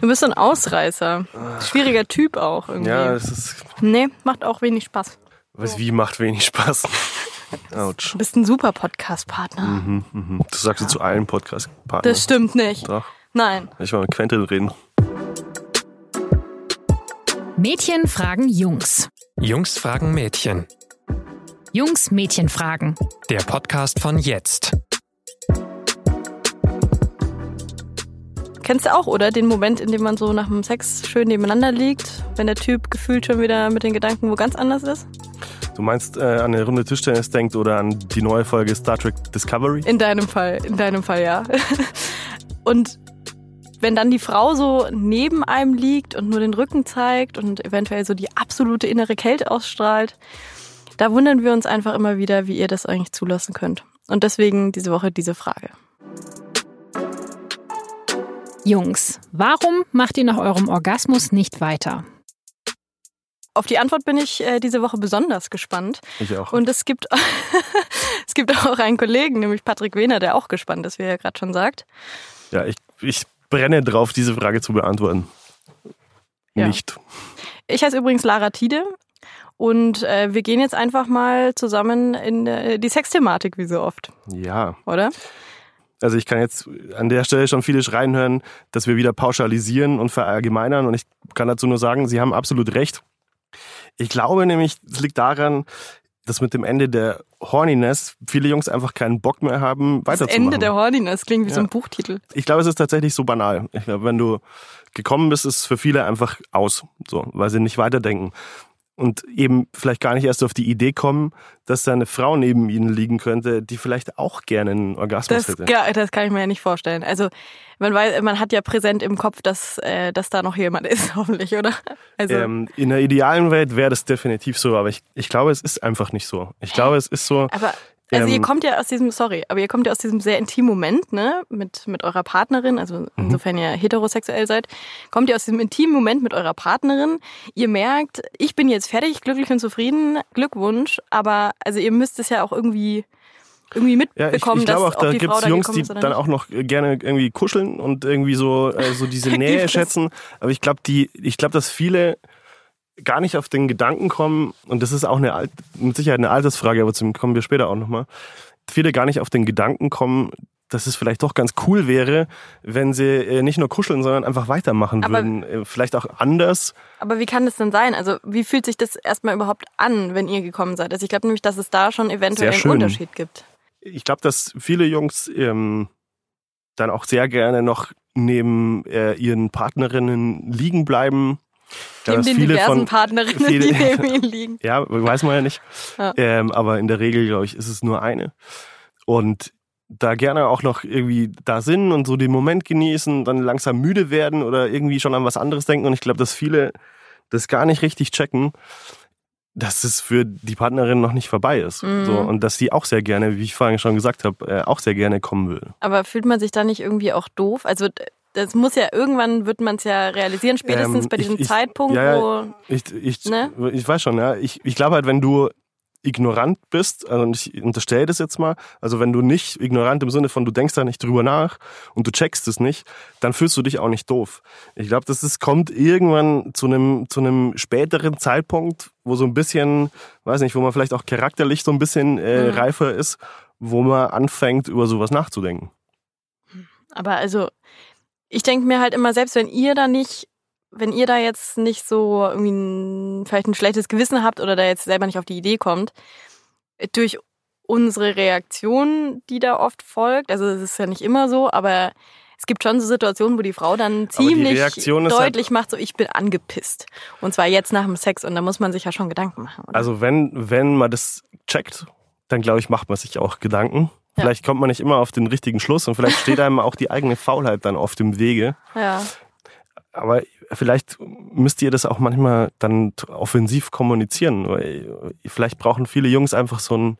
Du bist so ein Ausreißer. Schwieriger Typ auch irgendwie. Ja, es ist. Nee, macht auch wenig Spaß. Was wie macht wenig Spaß. Autsch. Du bist ein super Podcast-Partner. Mhm, mhm. Das sagst du zu allen Podcast-Partnern. Das stimmt nicht. Doch. Nein. Ich will mit Quentin reden. Mädchen fragen Jungs. Jungs fragen Mädchen. Jungs Mädchen fragen. Der Podcast von jetzt. Kennst du auch, oder? Den Moment, in dem man so nach dem Sex schön nebeneinander liegt, wenn der Typ gefühlt schon wieder mit den Gedanken wo ganz anders ist? Du meinst äh, an eine Runde Tischtennis denkt oder an die neue Folge Star Trek Discovery? In deinem Fall, in deinem Fall, ja. Und wenn dann die Frau so neben einem liegt und nur den Rücken zeigt und eventuell so die absolute innere Kälte ausstrahlt, da wundern wir uns einfach immer wieder, wie ihr das eigentlich zulassen könnt. Und deswegen diese Woche diese Frage. Jungs, warum macht ihr nach eurem Orgasmus nicht weiter? Auf die Antwort bin ich äh, diese Woche besonders gespannt. Ich auch. Und es gibt, es gibt auch einen Kollegen, nämlich Patrick Wehner, der auch gespannt ist, wie er gerade schon sagt. Ja, ich, ich brenne drauf, diese Frage zu beantworten. Ja. Nicht. Ich heiße übrigens Lara Tide und äh, wir gehen jetzt einfach mal zusammen in äh, die Sexthematik, wie so oft, Ja. oder? Also ich kann jetzt an der Stelle schon viele Schreien hören, dass wir wieder pauschalisieren und verallgemeinern. Und ich kann dazu nur sagen, Sie haben absolut recht. Ich glaube nämlich, es liegt daran, dass mit dem Ende der Horniness viele Jungs einfach keinen Bock mehr haben, Das weiterzumachen. Ende der Horniness klingt wie so Ja. ein Buchtitel. ich glaube, es ist tatsächlich so banal. Ich glaube, wenn du gekommen bist, ist es für viele einfach aus, so, weil sie nicht weiterdenken. Und eben vielleicht gar nicht erst auf die Idee kommen, dass da eine Frau neben ihnen liegen könnte, die vielleicht auch gerne einen Orgasmus Das, hätte. ja, das kann ich mir ja nicht vorstellen. Also man weiß, man hat ja präsent im Kopf, dass, äh, dass da noch jemand ist, hoffentlich, oder? Also Ähm, in der idealen Welt wäre das definitiv so, aber ich, ich glaube, es ist einfach nicht so. Ich glaube, es ist so. Aber also ihr Ähm, kommt ja aus diesem, sorry, aber ihr kommt ja aus diesem sehr intimen Moment, ne, mit, mit eurer Partnerin, also Mhm. insofern ihr heterosexuell seid, kommt ihr aus diesem intimen Moment mit eurer Partnerin. Ihr merkt, ich bin jetzt fertig, glücklich und zufrieden, Glückwunsch, aber also ihr müsst es ja auch irgendwie irgendwie Ja, ich, mitbekommen, ich glaube auch, da gibt es Jungs, die dann auch noch gerne irgendwie kuscheln und irgendwie so, äh, so diese Nähe schätzen. Aber ich glaube, die, ich glaube, dass viele gar nicht auf den Gedanken kommen, und das ist auch eine Alt, mit Sicherheit eine Altersfrage, aber zum kommen wir später auch nochmal, viele gar nicht auf den Gedanken kommen, dass es vielleicht doch ganz cool wäre, wenn sie äh, nicht nur kuscheln, sondern einfach weitermachen Aber- würden. Äh, Vielleicht auch anders. Aber wie kann das denn sein? Also wie fühlt sich das erstmal überhaupt an, wenn ihr gekommen seid? Also ich glaube nämlich, dass es da schon eventuell einen. Unterschied gibt. ich glaube, dass viele Jungs ähm, dann auch sehr gerne noch neben äh, ihren Partnerinnen liegen bleiben. Neben den viele diversen von, Partnerinnen, viele- die neben ihnen liegen. ja, weiß man ja nicht. Ja. Ähm, aber in der Regel, glaube ich, ist es nur eine. Und da gerne auch noch irgendwie da sind und so den Moment genießen, dann langsam müde werden oder irgendwie schon an was anderes denken. Und ich glaube, dass viele das gar nicht richtig checken, dass es für die Partnerin noch nicht vorbei ist. Mhm. So, und dass die auch sehr gerne, wie ich vorhin schon gesagt habe, äh, auch sehr gerne kommen will. Aber fühlt man sich da nicht irgendwie auch doof? Also das muss ja irgendwann wird man es ja realisieren, spätestens Ähm, bei ich- diesem ich- Zeitpunkt, ja, ja. wo Ich, ich, Ne? ich weiß schon, ja. Ich, ich glaube halt, wenn du ignorant bist, also ich unterstelle das jetzt mal, also wenn du nicht ignorant im Sinne von, du denkst da nicht drüber nach und du checkst es nicht, dann fühlst du dich auch nicht doof. Ich glaube, das ist, kommt irgendwann zu einem, zu einem späteren Zeitpunkt, wo so ein bisschen, weiß nicht, wo man vielleicht auch charakterlich so ein bisschen äh, Mhm. reifer ist, wo man anfängt, über sowas nachzudenken. Aber also, ich denke mir halt immer, selbst wenn ihr da nicht, wenn ihr da jetzt nicht so irgendwie ein, vielleicht ein schlechtes Gewissen habt oder da jetzt selber nicht auf die Idee kommt, durch unsere Reaktion, die da oft folgt, also es ist ja nicht immer so, aber es gibt schon so Situationen, wo die Frau dann ziemlich halt- deutlich macht, so ich bin angepisst. Und zwar jetzt nach dem Sex und da muss man sich ja schon Gedanken machen. Oder? Also wenn, wenn man das checkt, dann glaube ich, macht man sich auch Gedanken. Ja. Vielleicht kommt man nicht immer auf den richtigen Schluss und vielleicht steht einem auch die eigene Faulheit dann auf dem Wege. ja. Aber vielleicht müsst ihr das auch manchmal dann offensiv kommunizieren. Vielleicht brauchen viele Jungs einfach so einen,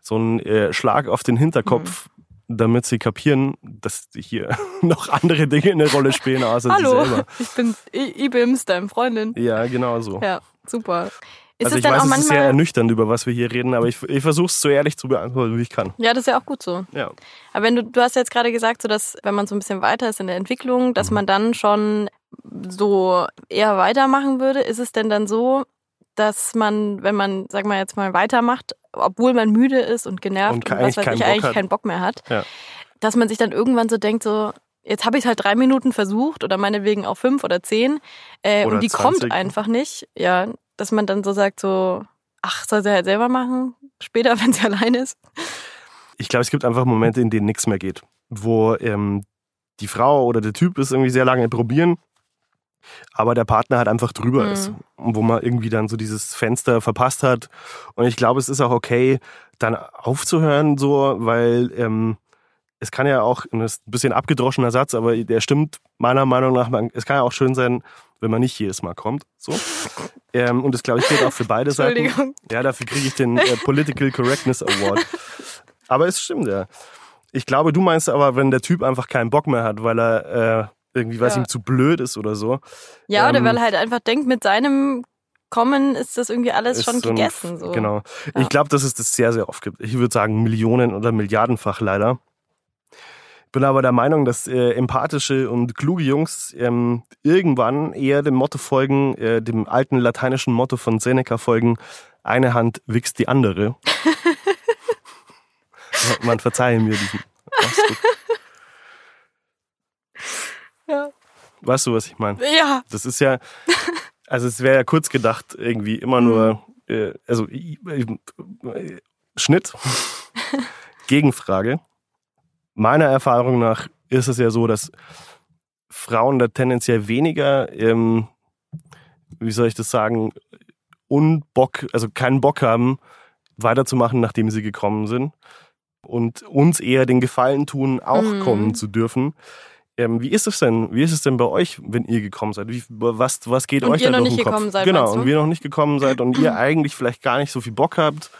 so einen äh, Schlag auf den Hinterkopf, Mhm. damit sie kapieren, dass hier noch andere Dinge eine Rolle spielen, außer Hallo, sie selber. ich bin Ibims, deine Freundin. Ja, genau so. Ja, super. Ist also es ich weiß, es ist sehr ernüchternd, über was wir hier reden, aber ich, ich versuche es so ehrlich zu beantworten, wie ich kann. Ja, das ist ja auch gut so. Ja. Aber wenn du, du hast jetzt gerade gesagt, so dass wenn man so ein bisschen weiter ist in der Entwicklung, Mhm. dass man dann schon so eher weitermachen würde, ist es denn dann so, dass man, wenn man, sagen wir jetzt mal, weitermacht, obwohl man müde ist und genervt Und und, eigentlich was weiß keinen ich, Bock eigentlich hat. keinen Bock mehr hat, Ja. dass man sich dann irgendwann so denkt, so, jetzt habe ich es halt drei Minuten versucht oder meinetwegen auch fünf oder zehn äh, Oder und die 20. kommt einfach nicht. Ja, dass man dann so sagt, so, ach, soll sie halt selber machen, später, wenn sie allein ist. ich glaube, es gibt einfach Momente, in denen nichts mehr geht. Wo ähm, die Frau oder der Typ ist irgendwie sehr lange probieren, aber der Partner halt einfach drüber Mhm. ist. Und wo man irgendwie dann so dieses Fenster verpasst hat. Und ich glaube, es ist auch okay, dann aufzuhören, so, weil ähm, es kann ja auch, das ist ein bisschen abgedroschener Satz, aber der stimmt meiner Meinung nach, es kann ja auch schön sein, wenn man nicht jedes Mal kommt. So. Ähm, und das glaube ich gilt auch für beide Seiten. Ja, dafür kriege ich den äh, Political Correctness Award. Aber es stimmt ja. Ich glaube, du meinst aber, wenn der Typ einfach keinen Bock mehr hat, weil er äh, irgendwie, weiß Ja. ihm zu blöd ist oder so. Ja, oder Ähm, weil er halt einfach denkt, mit seinem Kommen ist das irgendwie alles schon gegessen. So. Genau. Ja. Ich glaube, dass es das sehr, sehr oft gibt. Ich würde sagen Millionen oder Milliardenfach leider. Bin aber der Meinung, dass äh, empathische und kluge Jungs ähm, irgendwann eher dem Motto folgen, äh, dem alten lateinischen Motto von Seneca folgen, eine Hand wichst die andere. Man verzeihe mir diesen. Ja. Weißt du, was ich meine? Ja, Das ist ja, also es wäre ja kurz gedacht, irgendwie immer nur, äh, also äh, Schnitt, Gegenfrage. Meiner Erfahrung nach ist es ja so, dass Frauen da tendenziell weniger, ähm, wie soll ich das sagen, Unbock, also keinen Bock haben, weiterzumachen, nachdem sie gekommen sind. Und uns eher den Gefallen tun, auch Mhm. kommen zu dürfen. Ähm, wie ist es denn? Wie ist es denn bei euch, wenn ihr gekommen seid? Wie, was, was geht Und euch ihr da noch durch nicht den Kopf? gekommen seid, Genau, und wir noch nicht gekommen seid und ihr eigentlich vielleicht gar nicht so viel Bock habt,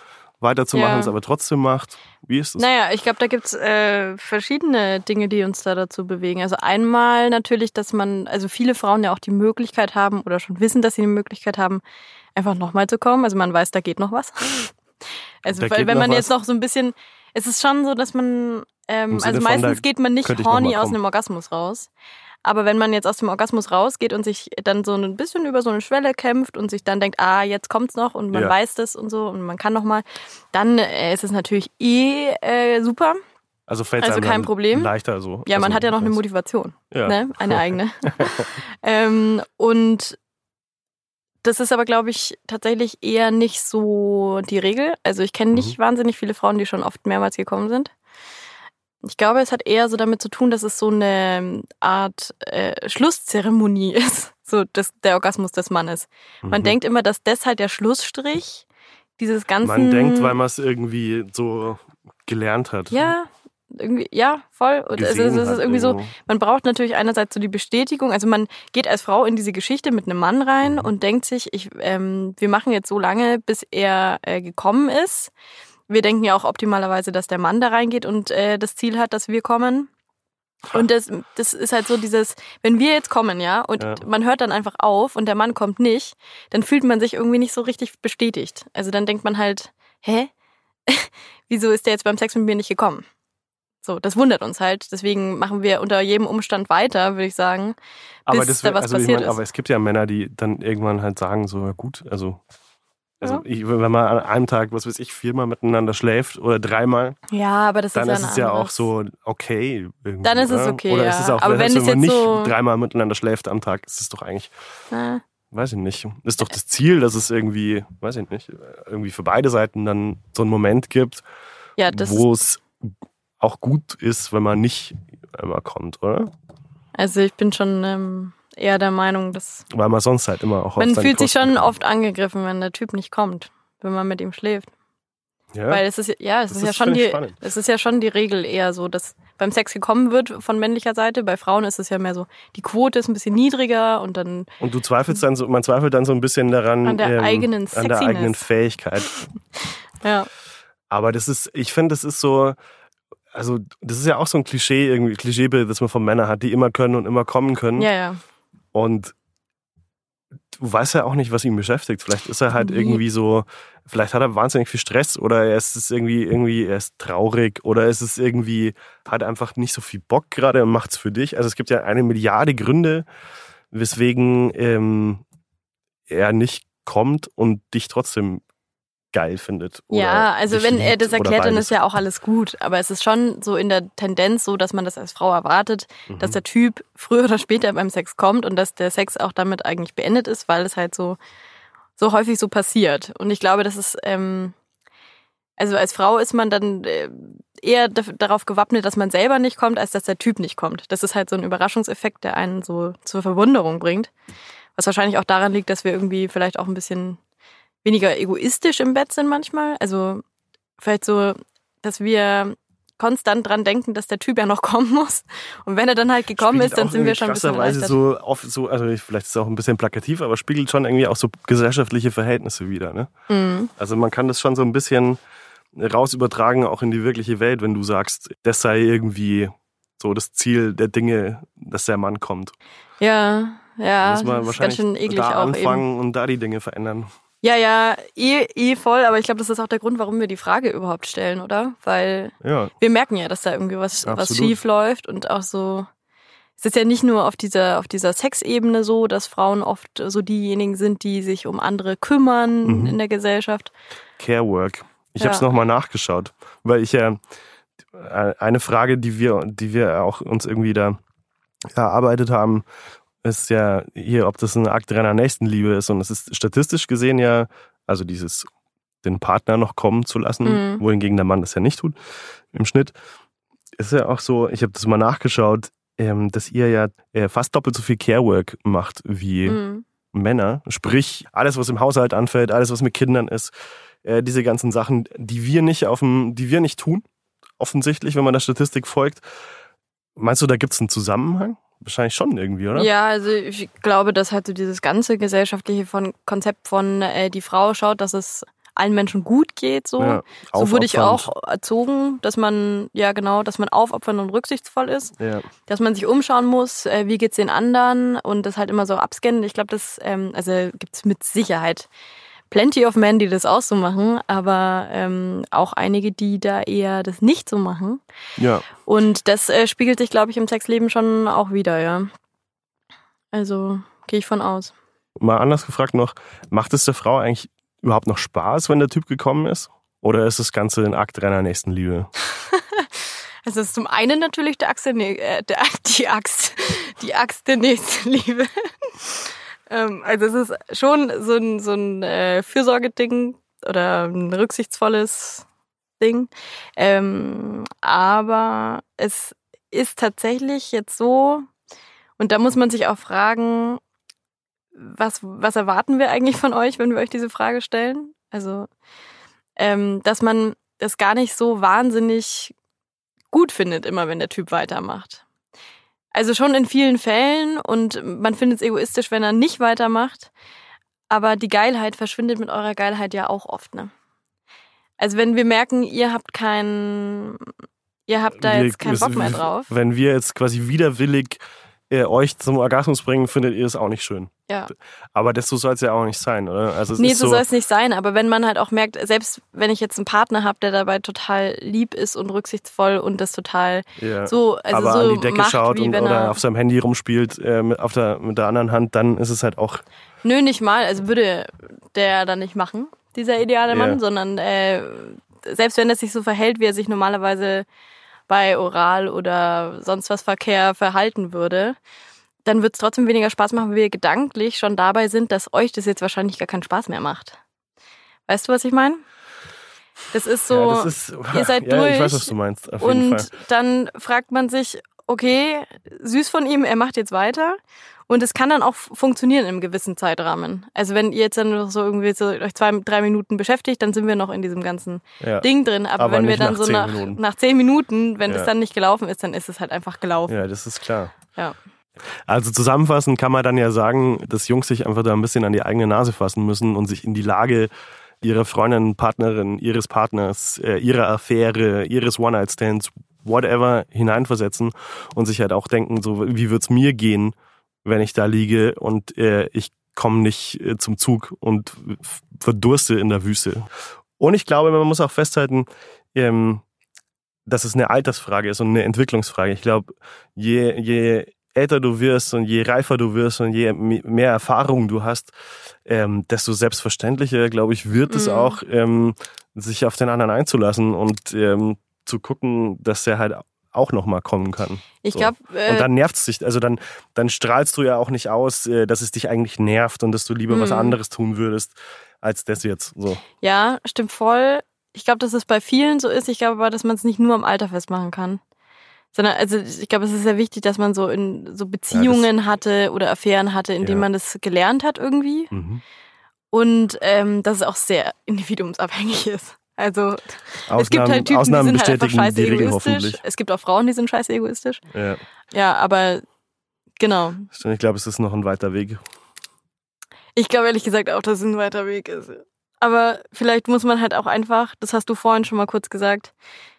weiterzumachen, Ja. es aber trotzdem macht. Wie ist es? Naja, ich glaube, da gibt's äh, verschiedene Dinge, die uns da dazu bewegen. Also einmal natürlich, dass man, also viele Frauen ja auch die Möglichkeit haben oder schon wissen, dass sie die Möglichkeit haben, einfach nochmal zu kommen. Also man weiß, da geht noch was. Also weil, wenn man was. jetzt noch so ein bisschen, es ist schon so, dass man, ähm, also meistens geht man nicht horny aus einem Orgasmus raus. Aber wenn man jetzt aus dem Orgasmus rausgeht und sich dann so ein bisschen über so eine Schwelle kämpft und sich dann denkt, ah, jetzt kommt's noch und man Ja. weiß das und so und man kann noch mal, dann äh, ist es natürlich eh äh, super. Also fällt Also kein Problem. leichter so. Ja, man also, hat ja noch eine Motivation, Ja. ne? eine eigene. ähm, und das ist aber, glaube ich, tatsächlich eher nicht so die Regel. Also ich kenne nicht Mhm. wahnsinnig viele Frauen, die schon oft mehrmals gekommen sind. Ich glaube, es hat eher so damit zu tun, dass es so eine Art äh, Schlusszeremonie ist, so das, der Orgasmus des Mannes. Man Mhm. denkt immer, dass das halt der Schlussstrich dieses ganzen... Man denkt, weil man es irgendwie so gelernt hat. Ja, irgendwie, ja, voll. Und ist- es ist irgendwie so, man braucht natürlich einerseits so die Bestätigung. Also man geht als Frau in diese Geschichte mit einem Mann rein Mhm. und denkt sich, ich, ähm, wir machen jetzt so lange, bis er äh, gekommen ist. Wir denken ja auch optimalerweise, dass der Mann da reingeht und äh, das Ziel hat, dass wir kommen. Und das, das ist halt so dieses, wenn wir jetzt kommen, ja, und Ja. man hört dann einfach auf und der Mann kommt nicht, dann fühlt man sich irgendwie nicht so richtig bestätigt. Also dann denkt man halt, hä? Wieso ist der jetzt beim Sex mit mir nicht gekommen? So, das wundert uns halt. Deswegen machen wir unter jedem Umstand weiter, würde ich sagen, aber bis das da was also ich passiert mein, ist. Aber es gibt ja Männer, die dann irgendwann halt sagen, so, ja gut, also. Also Ja. ich, wenn man an einem Tag, was weiß ich, viermal miteinander schläft oder dreimal, Ja, aber das dann ist ist ja ein es ja auch so okay. Irgendwie, Dann ist es okay, Oder ja. ist es auch, Aber wenn, wenn es man jetzt nicht so- dreimal miteinander schläft am Tag, ist es doch eigentlich, Ja. weiß ich nicht, ist doch das Ziel, dass es irgendwie, weiß ich nicht, irgendwie für beide Seiten dann so einen Moment gibt, Ja, wo es auch gut ist, wenn man nicht immer kommt, oder? also ich bin schon ähm, eher der Meinung, dass Weil man sonst halt immer auch man fühlt sich schon oft angegriffen, wenn der Typ nicht kommt, wenn man mit ihm schläft. Ja? Weil es ist ja, es Das ist, ja ist- schon die, spannend. es ist ja schon die Regel eher so, dass beim Sex gekommen wird von männlicher Seite. Bei Frauen ist es ja mehr so, die Quote ist ein bisschen niedriger und dann Und du zweifelst dann so, man zweifelt dann so ein bisschen daran, An der eigenen an der eigenen Sexiness. Fähigkeit. ja, Aber das ist, ich finde, das ist so, also das ist ja auch so ein Klischee, irgendwie Klischeebild, das man von Männern hat, die immer können und immer kommen können. ja, ja. Und du weißt ja auch nicht, was ihn beschäftigt. Vielleicht ist er halt irgendwie so, vielleicht hat er wahnsinnig viel Stress oder er ist es irgendwie, irgendwie, er ist traurig oder es ist irgendwie, hat einfach nicht so viel Bock gerade und macht's für dich. Also es gibt ja eine Milliarde Gründe, weswegen ähm, er nicht kommt und dich trotzdem geil findet. Ja, also wenn er das erklärt, dann ist ja auch alles gut. Aber es ist schon so in der Tendenz so, dass man das als Frau erwartet, Mhm. dass der Typ früher oder später beim Sex kommt und dass der Sex auch damit eigentlich beendet ist, weil es halt so, so häufig so passiert. Und ich glaube, das ist, ähm, also als Frau ist man dann äh, eher darauf gewappnet, dass man selber nicht kommt, als dass der Typ nicht kommt. Das ist halt so ein Überraschungseffekt, der einen so zur Verwunderung bringt. Was wahrscheinlich auch daran liegt, dass wir irgendwie vielleicht auch ein bisschen weniger egoistisch im Bett sind manchmal. Also vielleicht so, dass wir konstant dran denken, dass der Typ ja noch kommen muss. Und wenn er dann halt gekommen Spiegelt ist, dann sind wir schon ein bisschen erleichtert. so oft so, also ich- vielleicht ist es auch ein bisschen plakativ, aber spiegelt schon irgendwie auch so gesellschaftliche Verhältnisse wieder. Ne? Mhm. Also man kann das schon so ein bisschen raus übertragen, auch in die wirkliche Welt, wenn du sagst, das sei irgendwie so das Ziel der Dinge, dass der Mann kommt. Ja, ja, muss man das ist ganz schön eklig da auch eben. anfangen und da die Dinge verändern. Ja, ja, eh, eh voll, aber ich glaube, das ist auch der Grund, warum wir die Frage überhaupt stellen, oder? Weil Ja, wir merken ja, dass da irgendwie was, was Absolut. schief läuft und auch so. Es ist ja nicht nur auf dieser, auf dieser Sexebene so, dass Frauen oft so diejenigen sind, die sich um andere kümmern Mhm. in der Gesellschaft. Care Work. Ich Ja. habe es nochmal nachgeschaut, weil ich ja äh, eine Frage, die wir, die wir auch uns irgendwie da erarbeitet haben, ist ja hier, ob das ein Akt reiner Nächstenliebe ist. Und es ist statistisch gesehen ja, also dieses den Partner noch kommen zu lassen, Mhm. wohingegen der Mann das ja nicht tut im Schnitt. Ist ja auch so, ich habe das mal nachgeschaut, ähm, dass ihr ja äh, fast doppelt so viel Care Work macht wie Mhm. Männer, sprich alles, was im Haushalt anfällt, alles, was mit Kindern ist, äh, diese ganzen Sachen, die wir nicht auf dem, die wir nicht tun, offensichtlich, wenn man der Statistik folgt. Meinst du, da gibt es einen Zusammenhang? Wahrscheinlich schon irgendwie, oder? Ja, also ich glaube, dass halt so dieses ganze gesellschaftliche von Konzept von äh, die Frau schaut, dass es allen Menschen gut geht, so. Ja, so wurde ich auch erzogen, dass man, ja genau, dass man aufopfernd und rücksichtsvoll ist, Ja. dass man sich umschauen muss, äh, wie geht's den anderen und das halt immer so abscannen. Ich glaube, das, ähm, also gibt's mit Sicherheit plenty of men, die das auch so machen, aber ähm, auch einige, die da eher das nicht so machen. ja. Und das äh, spiegelt sich, glaube ich, im Sexleben schon auch wieder, ja. Also gehe ich von aus. Mal anders gefragt noch, macht es der Frau eigentlich überhaupt noch Spaß, wenn der Typ gekommen ist? Oder ist das Ganze ein Akt reiner Nächstenliebe? Also es ist zum einen natürlich der Axt der, Nä- äh, der die Axt, die Axt der Nächstenliebe. Ähm, also es ist schon so ein, so ein äh, Fürsorgeding oder ein rücksichtsvolles Ding. Ähm, aber es ist tatsächlich jetzt so, und da muss man sich auch fragen, was, was erwarten wir eigentlich von euch, wenn wir euch diese Frage stellen? Also, ähm, dass man das gar nicht so wahnsinnig gut findet, immer wenn der Typ weitermacht. Also schon in vielen Fällen und man findet es egoistisch, wenn er nicht weitermacht. Aber die Geilheit verschwindet mit eurer Geilheit ja auch oft, ne? Also wenn wir merken, ihr habt keinen, ihr habt da Wir- jetzt keinen Bock mehr drauf. Wenn wir jetzt quasi widerwillig äh, euch zum Orgasmus bringen, findet ihr es auch nicht schön. Ja. Aber das so soll es ja auch nicht sein, oder? Also Nee, so so, soll es nicht sein, aber wenn man halt auch merkt, selbst wenn ich jetzt einen Partner habe, der dabei total lieb ist und rücksichtsvoll und das total ja. so, also aber so an die Decke macht, schaut und, oder er auf seinem Handy rumspielt äh, mit, auf der, mit der anderen Hand, dann ist es halt auch Nö, nicht mal. Also würde der dann nicht machen, dieser ideale Mann, Ja. sondern äh, selbst wenn er sich so verhält, wie er sich normalerweise bei Oral oder sonst was Verkehr verhalten würde, dann wird es trotzdem weniger Spaß machen, weil wir gedanklich schon dabei sind, dass euch das jetzt wahrscheinlich gar keinen Spaß mehr macht. Weißt du, was ich meine? Das ist so. ja, das ist, ihr seid ja, Ich weiß, durch was du meinst, und dann fragt man sich, okay, süß von ihm, er macht jetzt weiter. Und es kann dann auch funktionieren im gewissen Zeitrahmen. Also wenn ihr jetzt dann noch so irgendwie so euch zwei, drei Minuten beschäftigt, dann sind wir noch in diesem ganzen Ja. Ding drin. Aber, Aber wenn wir dann nach so zehn nach, Minuten. nach zehn Minuten, wenn Ja. das dann nicht gelaufen ist, dann ist es halt einfach gelaufen. ja, das ist klar. Ja. Also zusammenfassend kann man dann ja sagen, dass Jungs sich einfach da ein bisschen an die eigene Nase fassen müssen und sich in die Lage ihrer Freundin, Partnerin, ihres Partners, äh, ihrer Affäre, ihres One-Night-Stands, whatever, hineinversetzen und sich halt auch denken, so wie wird's mir gehen, wenn ich da liege und äh, ich komme nicht äh, zum Zug und verdurste in der Wüste. Und ich glaube, man muss auch festhalten, ähm, dass es eine Altersfrage ist und eine Entwicklungsfrage. Ich glaube, je, je älter du wirst und je reifer du wirst und je mehr Erfahrung du hast, ähm, desto selbstverständlicher, glaube ich, wird es Mhm. auch, ähm, sich auf den anderen einzulassen und ähm, zu gucken, dass er halt auch nochmal kommen kann. Ich So. glaube, äh, Und dann nervt es dich, also dann, dann strahlst du ja auch nicht aus, äh, dass es dich eigentlich nervt und dass du lieber was Mhm. anderes tun würdest, als das jetzt. So. ja, stimmt voll. Ich glaube, dass es bei vielen so ist. Ich glaube aber, dass man es nicht nur am Alter festmachen kann. Sondern, also ich glaube, es ist sehr wichtig, dass man so in so Beziehungen hatte oder Affären hatte, in denen Ja. man das gelernt hat irgendwie. Mhm. Und ähm, dass es auch sehr individuumsabhängig ist. Also Ausnahmen, es gibt halt Typen, Ausnahmen die sind halt einfach scheiße egoistisch. Es gibt auch Frauen, die sind scheiße egoistisch. Ja. Ja, aber genau. Ich glaube, es ist noch ein weiter Weg. Ich glaube ehrlich gesagt auch, dass es ein weiter Weg ist. Aber vielleicht muss man halt auch einfach, das hast du vorhin schon mal kurz gesagt,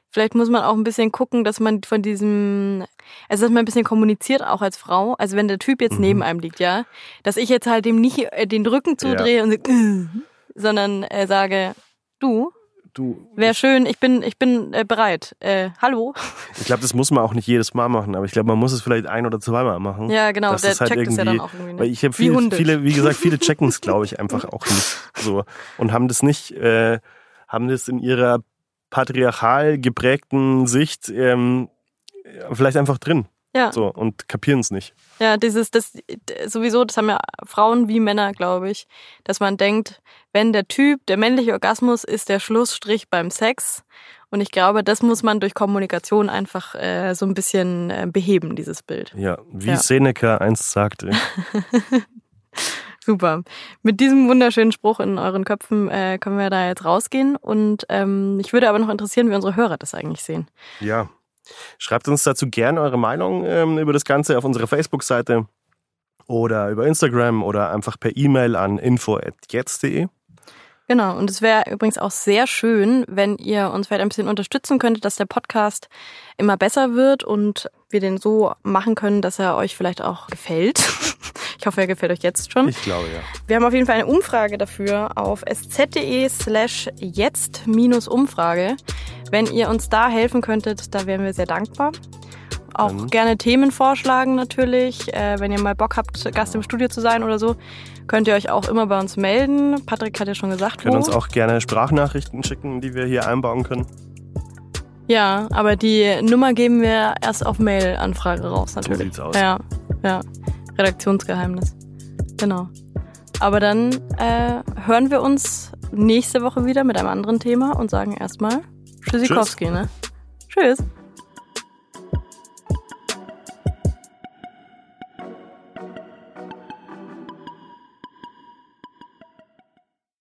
vielleicht muss man auch ein bisschen gucken, dass man von diesem, also dass man ein bisschen kommuniziert auch als Frau. Also wenn der Typ jetzt Mhm. neben einem liegt, ja, dass ich jetzt halt dem nicht äh, den Rücken zudrehe und sag, "Äh", sondern äh, sage, du, Du, wäre schön, ich bin, ich bin äh, bereit. Äh, hallo? ich glaube, das muss man auch nicht jedes Mal machen, aber ich glaube, man muss es vielleicht ein oder zweimal machen. Ja, genau, der ist halt checkt es ja dann auch irgendwie Weil nicht. ich habe Wie viele, Hunde. viele, wie gesagt, viele checken es, glaube ich, einfach auch nicht so und haben das nicht, äh, haben das in ihrer patriarchal geprägten Sicht ähm, vielleicht einfach drin, Ja. so und kapieren es nicht. Ja, dieses, das sowieso, das haben ja Frauen wie Männer, glaube ich, dass man denkt, wenn der Typ, der männliche Orgasmus ist der Schlussstrich beim Sex. Und ich glaube, das muss man durch Kommunikation einfach äh, so ein bisschen äh, beheben, dieses Bild. Ja, wie Ja. Seneca einst sagte. Super. Mit diesem wunderschönen Spruch in euren Köpfen äh, können wir da jetzt rausgehen. Und ähm, mich würde aber noch interessieren, wie unsere Hörer das eigentlich sehen. Ja. Schreibt uns dazu gerne eure Meinung ähm, über das Ganze auf unserer Facebook-Seite oder über Instagram oder einfach per E-Mail an info.jetzt.de. Genau, und es wäre übrigens auch sehr schön, wenn ihr uns vielleicht ein bisschen unterstützen könntet, dass der Podcast immer besser wird und wir den so machen können, dass er euch vielleicht auch gefällt. Ich hoffe, er gefällt euch jetzt schon. Ich glaube, ja. Wir haben auf jeden Fall eine Umfrage dafür auf sz.de slash jetzt minus Umfrage. Wenn ihr uns da helfen könntet, da wären wir sehr dankbar. Auch Dann- gerne Themen vorschlagen natürlich. Äh, wenn ihr mal Bock habt, Gast im Studio zu sein oder so, könnt ihr euch auch immer bei uns melden. Patrick hat ja schon gesagt, Können wo. uns auch gerne Sprachnachrichten schicken, die wir hier einbauen können. Ja, aber die Nummer geben wir erst auf Mail-Anfrage raus natürlich. sieht's aus. Ja, ja. Redaktionsgeheimnis. Genau. Aber dann äh, hören wir uns nächste Woche wieder mit einem anderen Thema und sagen erstmal Tschüssikowski, ne? Tschüss.